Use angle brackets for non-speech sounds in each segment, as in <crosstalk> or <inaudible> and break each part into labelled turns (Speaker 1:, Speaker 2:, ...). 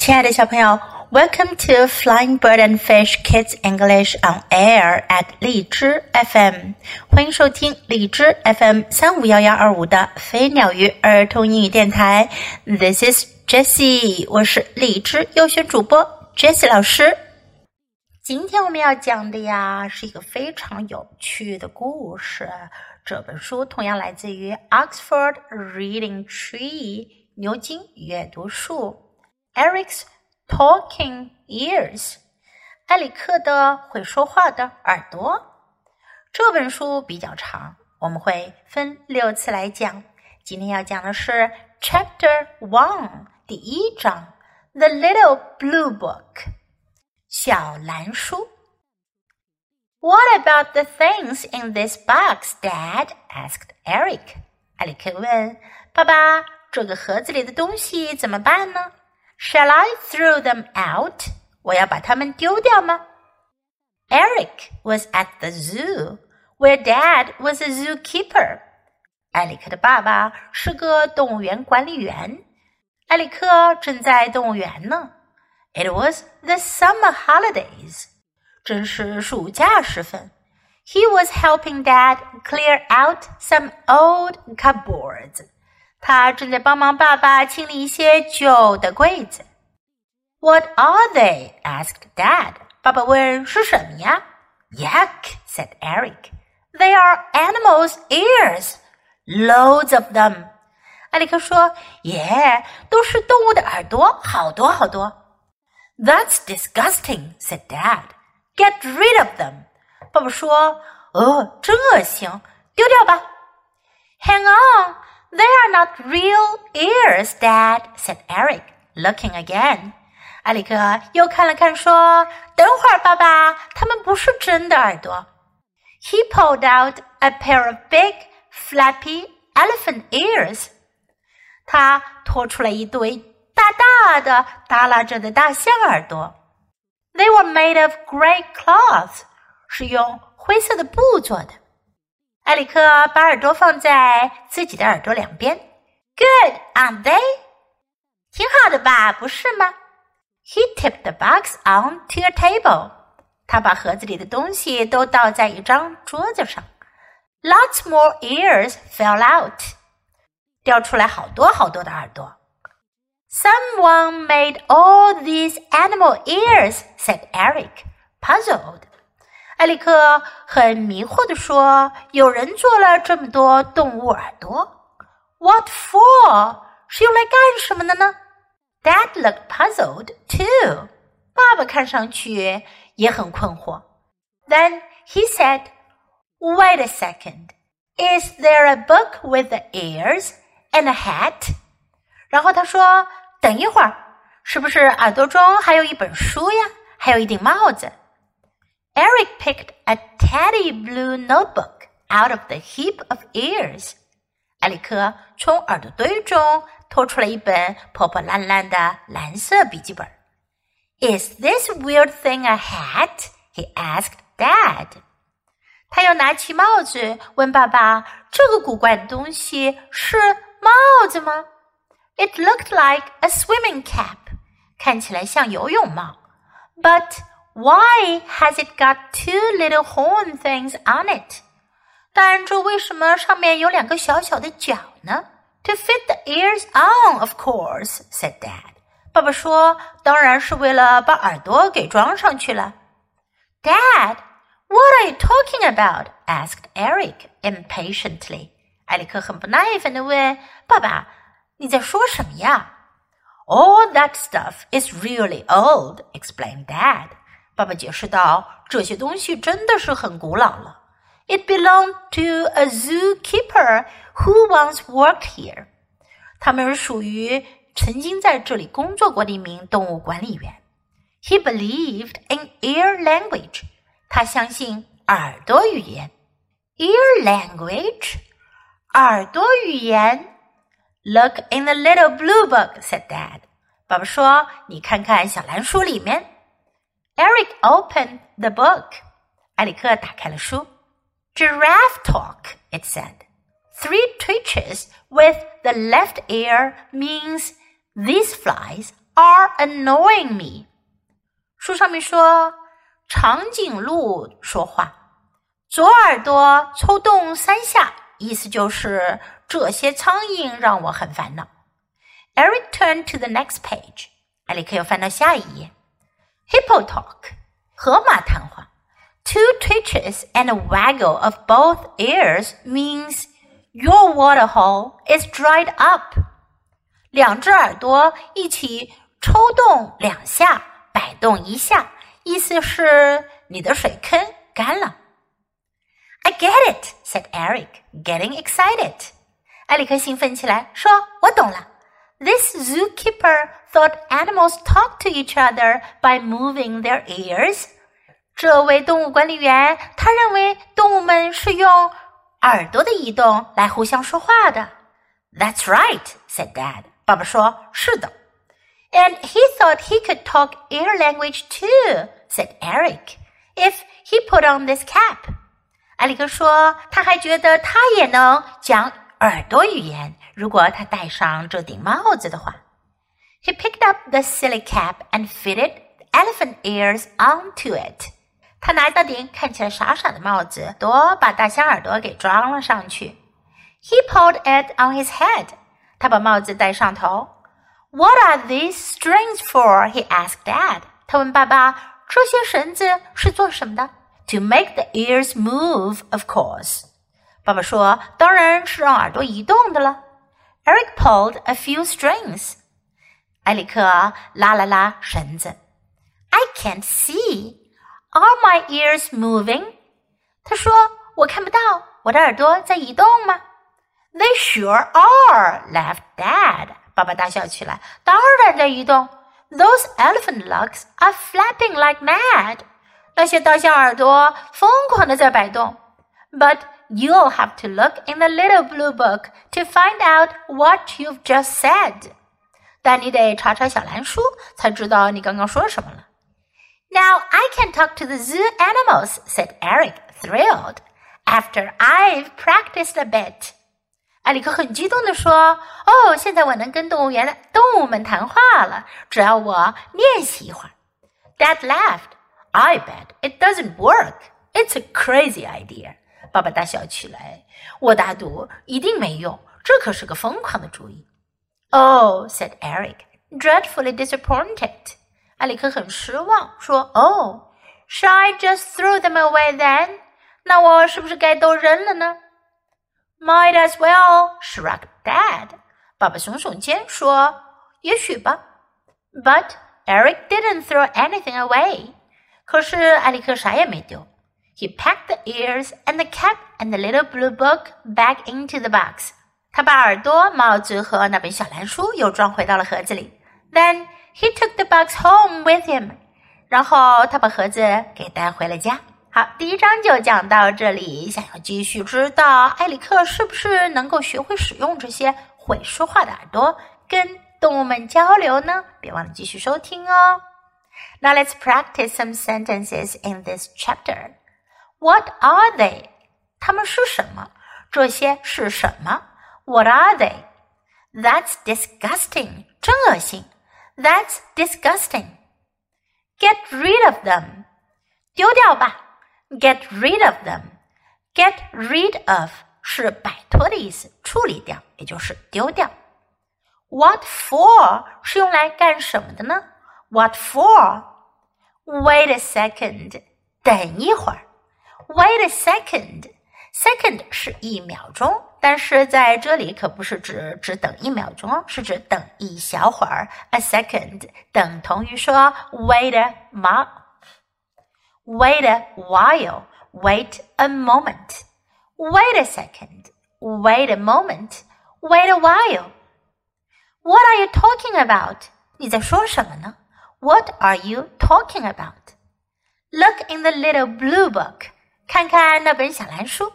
Speaker 1: 亲爱的小朋友，Welcome to Flying Bird and Fish Kids English on Air at 荔枝 FM，欢迎收听荔枝 FM 三五幺幺二五的飞鸟鱼儿童英语电台。This is Jessie，我是荔枝优选主播 Jessie 老师。今天我们要讲的呀，是一个非常有趣的故事。这本书同样来自于 Oxford Reading Tree 牛津阅读树。Eric's talking ears，埃里克的会说话的耳朵。这本书比较长，我们会分六次来讲。今天要讲的是 Chapter One 第一章，The Little Blue Book 小蓝书。What about the things in this box, Dad? asked Eric. 埃里克问爸爸：“这个盒子里的东西怎么办呢？” Shall I throw them out? 我要把它们丢掉吗？Eric was at the zoo, where Dad was a zookeeper. 埃里克的爸爸是个动物园管理员，埃里克正在动物园呢。It was the summer holidays. 正是暑假时分。He was helping Dad clear out some old cupboards. 他正在帮忙爸爸清理一些旧的柜子。What are they? asked Dad. 爸爸问：“是什么呀？”Yuck, said Eric. They are animals' ears, loads of them. 艾利克说：“耶，都是动物的耳朵，好多好多。” That's disgusting, said Dad. Get rid of them. 爸爸说：“哦，真恶心，丢掉吧。” Hang on. They are not real ears, Dad," said Eric, looking again. 埃里克又看了看，说：“等会儿，爸爸，他们不是真的耳朵。” He pulled out a pair of big, flappy elephant ears. 他拖出来一对大大的、耷拉着的大象耳朵。They were made of gray cloth，是用灰色的布做的。 埃里克把耳朵放在自己的耳朵两边。Good, aren't they？挺好的吧，不是吗？He tipped the box onto a table。他把盒子里的东西都倒在一张桌子上。Lots more ears fell out。掉出来好多好多的耳朵。Someone made all these animal ears, said Eric, puzzled. 艾利克很迷惑地说：“有人做了这么多动物耳朵，What for？是用来干什么的呢？”Dad looked puzzled too。爸爸看上去也很困惑。Then he said, "Wait a second. Is there a book with the ears and a hat?" 然后他说：“等一会儿，是不是耳朵中还有一本书呀？还有一顶帽子？” Eric picked a tatty blue notebook out of the heap of ears. 埃里克从耳朵堆中拖出了一本破破烂烂的蓝色笔记本。Is this weird thing a hat? He asked Dad. 他又拿起帽子问爸爸：“这个古怪的东西是帽子吗？”It looked like a swimming cap. 看起来像游泳帽。But why has it got two little horn things on it? 但这为什么上面有两个小小的角呢？To fit the ears on, of course," said Dad. 爸爸说：“当然是为了把耳朵给装上去了。” Dad, what are you talking about? asked Eric impatiently. 埃里克很不耐烦地问：“爸爸，你在说什么呀？” All that stuff is really old, explained Dad. 爸爸解释道：“这些东西真的是很古老了。It belonged to a zookeeper who once worked here。他们是属于曾经在这里工作过的一名动物管理员。He believed in ear language。他相信耳朵语言。Ear language，耳朵语言。Look in the little blue book，said Dad。爸爸说：“你看看小蓝书里面。” Eric opened the book. 埃里克打开了书。Giraffe talk, it said. Three twitches with the left ear means these flies are annoying me。书上面说，长颈鹿说话，左耳朵抽动三下，意思就是这些苍蝇让我很烦恼。Eric turned to the next page。艾里克又翻到下一页。 Hippo talk，河马谈话。Two twitches and a waggle of both ears means your water hole is dried up. 两只耳朵一起抽动两下，摆动一下，意思是你的水坑干了。I get it, said Eric, getting excited. 埃里克兴奋起来，说：“我懂了。” This zookeeper thought animals talk to each other by moving their ears. 这位动物管理员他认为动物们是用耳朵的移动来互相说话的。That's right, said Dad. 爸爸说：“是的。” And he thought he could talk ear language too, said Eric, if he put on this cap. 埃里克说，他还觉得他也能讲 耳朵语言，如果他戴上这顶帽子的话。He picked up the silly cap and fitted elephant ears onto it. 他拿到顶看起来傻傻的帽子，多把大象耳朵给装了上去。He pulled it on his head. 他把帽子戴上头。What are these strings for? He asked Dad. 他问爸爸：“这些绳子是做什么的？”To make the ears move, of course. 爸爸说：“当然是让耳朵移动的了。” Eric pulled a few strings. 埃里克拉了拉绳子。I can't see. Are my ears moving? 他说：“我看不到，我的耳朵在移动吗？”They sure are, laughed Dad. 爸爸大笑起来。当然在移动。Those elephant lugs are flapping like mad. 那些大象耳朵疯狂的在摆动。But you'll have to look in the little blue book to find out what you've just said. 但你得查查小蓝书，才知道你刚刚说什么了。now I can talk to the zoo animals, said Eric, thrilled. After I've practiced a bit. 埃里克很激动地说：“哦，现在我能跟动物园的动物们谈话了，只要我练习一会儿。” Dad laughed. I bet it doesn't work. It's a crazy idea. 爸爸大笑起来。我打赌一定没用，这可是个疯狂的主意。Oh, said Eric, dreadfully disappointed. 埃里克很失望，说：“哦，Shall I just throw them away then？那我是不是该都扔了呢？”Might as well, shrugged Dad。爸爸耸耸肩说：“也许吧。” But Eric didn't throw anything away。可是埃里克啥也没丢。He packed the ears and the cap and the little blue book back into the box。他把耳朵、帽子和那本小蓝书又装回到了盒子里。Then he took the box home with him. 然后他把盒子给带回了家。好，第一章就讲到这里。想要继续知道埃里克是不是能够学会使用这些会说话的耳朵跟动物们交流呢？别忘了继续收听哦。Now let's practice some sentences in this chapter. What are they? 它们是什么？这些是什么？What are they? That's disgusting. 真恶心。that's disgusting. Get rid of them. 丢掉吧。Get rid of them. Get rid of 是摆脱的意思，处理掉，也就是丢掉。What for 是用来干什么的呢？What for? Wait a second. 等一会儿。 Wait a second. Second 是一秒钟。但是在这里可不是指只等一秒钟哦，是指等一小会儿。A second 等同于说 wait a mo wait a while, wait a moment, wait a second, wait a moment, wait a while. What are you talking about? 你在说什么呢？What are you talking about? Look in the little blue book. 看看那本小蓝书。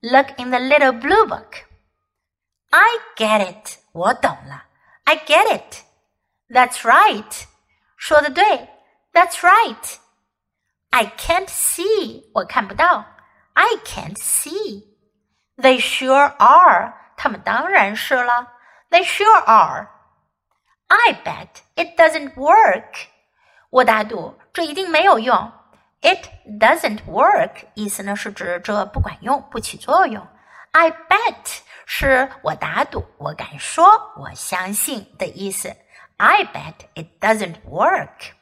Speaker 1: Look in the little blue book. I get it. 我懂了。I get it. That's right. 说的对。That's right. I can't see. 我看不到。I can't see. They sure are. 他们当然是了。They sure are. I bet it doesn't work. 我打赌这一定没有用。 it doesn't work，意思呢是指这不管用，不起作用。I bet 是我打赌，我敢说，我相信的意思。I bet it doesn't work.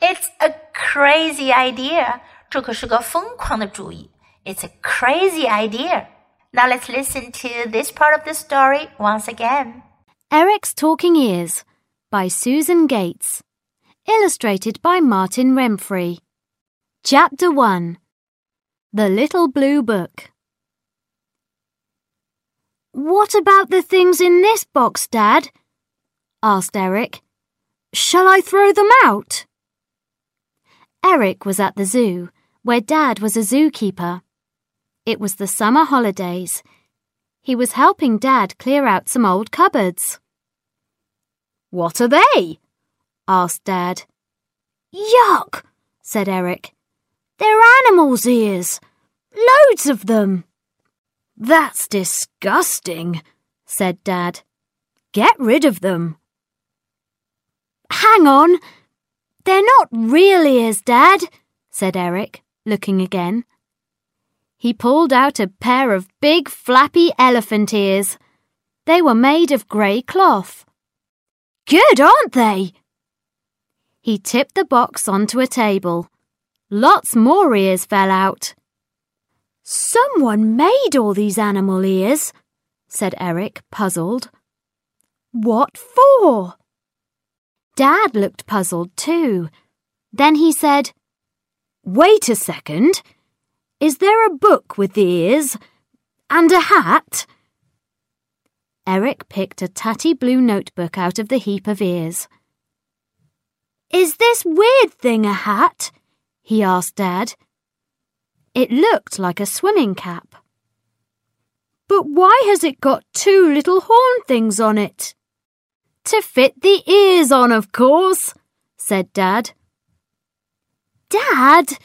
Speaker 1: It's a crazy idea，这可是个疯狂的主意。It's a crazy idea. Now let's listen to this part of the story once again.
Speaker 2: Eric's Talking Ears by Susan Gates, illustrated by Martin Remphry. Chapter 1 The Little Blue Book. What about the things in this box, Dad? asked Eric. Shall I throw them out? Eric was at the zoo, where Dad was a zookeeper. It was the summer holidays. He was helping Dad clear out some old cupboards. What are they? asked Dad. Yuck, said Eric. They're animals' ears. Loads of them. That's disgusting, said Dad. Get rid of them. Hang on. They're not real ears, Dad, said Eric, looking again. He pulled out a pair of big flappy elephant ears. They were made of grey cloth. Good, aren't they? He tipped the box onto a table. Lots more ears fell out. Someone made all these animal ears, said Eric, puzzled. What for? Dad looked puzzled too. Then he said, Wait a second. Is there a book with the ears? And a hat? Eric picked a tatty blue notebook out of the heap of ears. Is this weird thing a hat? He asked Dad. It looked like a swimming cap. But why has it got two little horn things on it? To fit the ears on, of course, said Dad. Dad,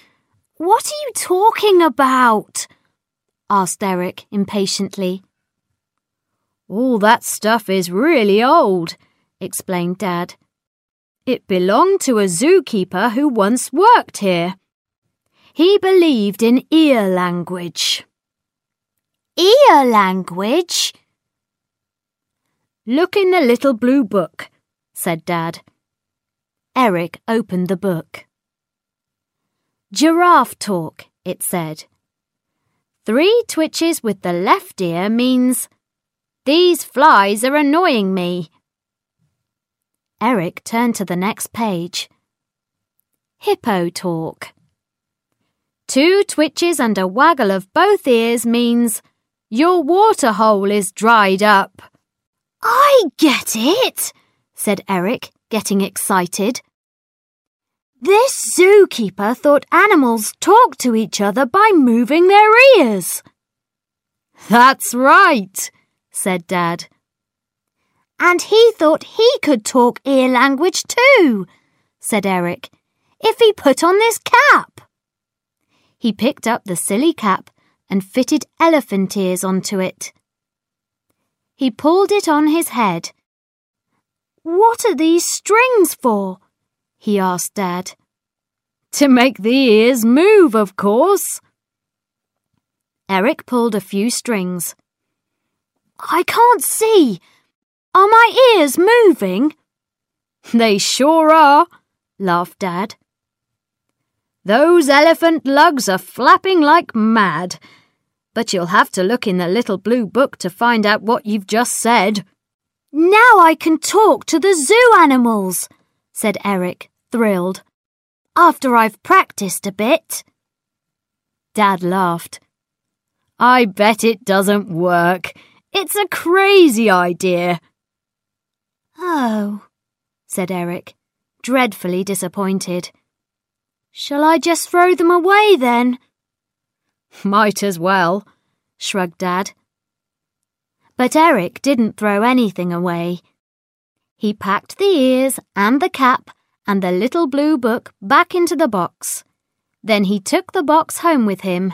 Speaker 2: what are you talking about? asked Eric impatiently. All that stuff is really old, explained Dad. It belonged to a zookeeper who once worked here. He believed in ear language. Ear language? Look in the little blue book, said Dad. Eric opened the book. Giraffe talk, it said. Three twitches with the left ear means, These flies are annoying me. Eric turned to the next page. Hippo talk. Two twitches and a waggle of both ears means, Your water hole is dried up. I get it, said Eric, getting excited. This zookeeper thought animals talk to each other by moving their ears. That's right, said Dad. And he thought he could talk ear language too, said Eric, if he put on this cap. He picked up the silly cap and fitted elephant ears onto it. He pulled it on his head. What are these strings for? he asked Dad. To make the ears move, of course. Eric pulled a few strings. I can't see. Are my ears moving? <laughs> They sure are, laughed Dad. Those elephant lugs are flapping like mad. But you'll have to look in the little blue book to find out what you've just said. Now I can talk to the zoo animals, said Eric, thrilled. After I've practiced a bit. Dad laughed. I bet it doesn't work. It's a crazy idea. Oh, said Eric, dreadfully disappointed. Shall I just throw them away then? Might as well, shrugged Dad. But Eric didn't throw anything away. He packed the ears and the cap and the little blue book back into the box. Then he took the box home with him.